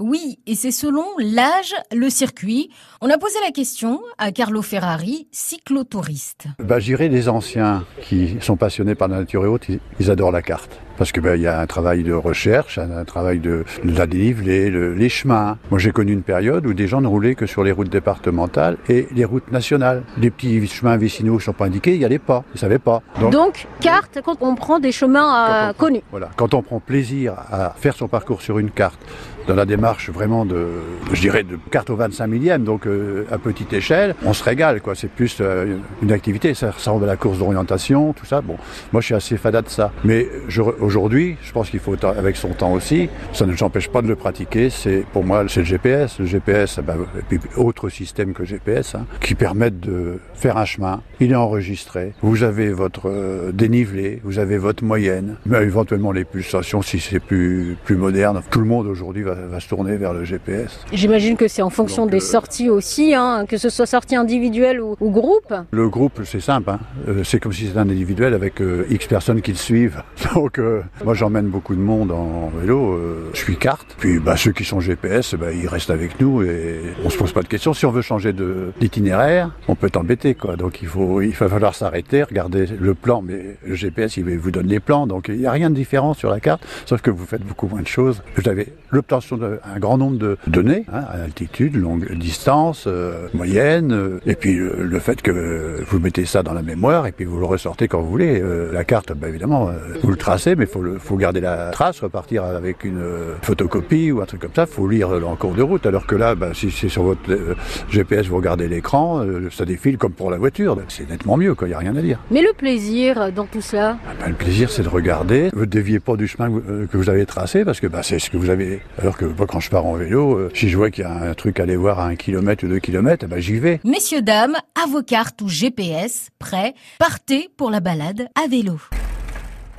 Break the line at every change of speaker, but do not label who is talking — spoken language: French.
Oui, et c'est selon l'âge, le circuit. On a posé la question à Carlo Ferrari, cyclotouriste.
Bah, J'irai des anciens qui sont passionnés par la nature et autres, ils, ils adorent la carte. Parce que ben, il y a un travail de recherche, un, travail de, de la dénivelée, le, les chemins. Moi, j'ai connu une période où des gens ne roulaient que sur les routes départementales et les routes nationales. Les petits chemins vicinaux qui sont pas indiqués, il n'y allait pas, ils savaient pas.
Donc, Donc, carte quand on prend des chemins euh, connus.
Voilà, quand on prend plaisir à faire son parcours sur une carte, dans la démarche vraiment de, je dirais, de carte au 25 millième, donc euh, à petite échelle, on se régale, quoi. C'est plus euh, une activité, ça ressemble à la course d'orientation, tout ça. Bon, moi, je suis assez fada de ça. Mais aujourd'hui, je pense qu'il faut, avec son temps aussi, ça ne nous empêche pas de le pratiquer. C'est, pour moi, c'est le GPS. Le GPS, ben, et puis autre système que GPS, hein, qui permettent de faire un chemin. Il est enregistré. Vous avez votre euh, dénivelé, vous avez votre moyenne, mais éventuellement les pulsations si c'est plus, plus moderne. Tout le monde aujourd'hui va va, se tourner vers le GPS.
J'imagine que c'est en fonction Donc, des euh, sorties aussi, hein, que ce soit sortie individuelle ou, ou groupe.
Le groupe, c'est simple. Hein. Euh, c'est comme si c'était un individuel avec euh, X personnes qui le suivent. Donc, moi, j'emmène beaucoup de monde en vélo. Euh, je suis carte. Puis, bah, ceux qui sont GPS, bah, ils restent avec nous et on se pose pas de questions. Si on veut changer d'itinéraire, on peut être embêté, quoi. Donc, il faut, il va falloir s'arrêter, regarder le plan. Mais le GPS, il vous donne les plans. Donc, il n'y a rien de différent sur la carte, sauf que vous faites beaucoup moins de choses. Vous avez l'obtention d'un grand nombre de données, hein, altitude, longue distance, euh, moyenne, euh, et puis le fait que vous mettez ça dans la mémoire et puis vous le ressortez quand vous voulez. La carte, bah, évidemment, vous le tracez, il faut, faut garder la trace, repartir avec une photocopie ou un truc comme ça. faut lire en cours de route, alors que là, bah, si c'est sur votre GPS, vous regardez l'écran, ça défile comme pour la voiture. C'est nettement mieux, il n'y a rien à dire.
Mais le plaisir dans tout cela
ah, bah, Le plaisir, c'est de regarder. Vous ne déviez pas du chemin que vous avez tracé, parce que bah, c'est ce que vous avez... Alors que moi, quand je pars en vélo, euh, si je vois qu'il y a un truc à aller voir à un kilomètre ou deux kilomètres, j'y vais.
Messieurs, dames, à vos cartes ou GPS, prêts, partez pour la balade à vélo.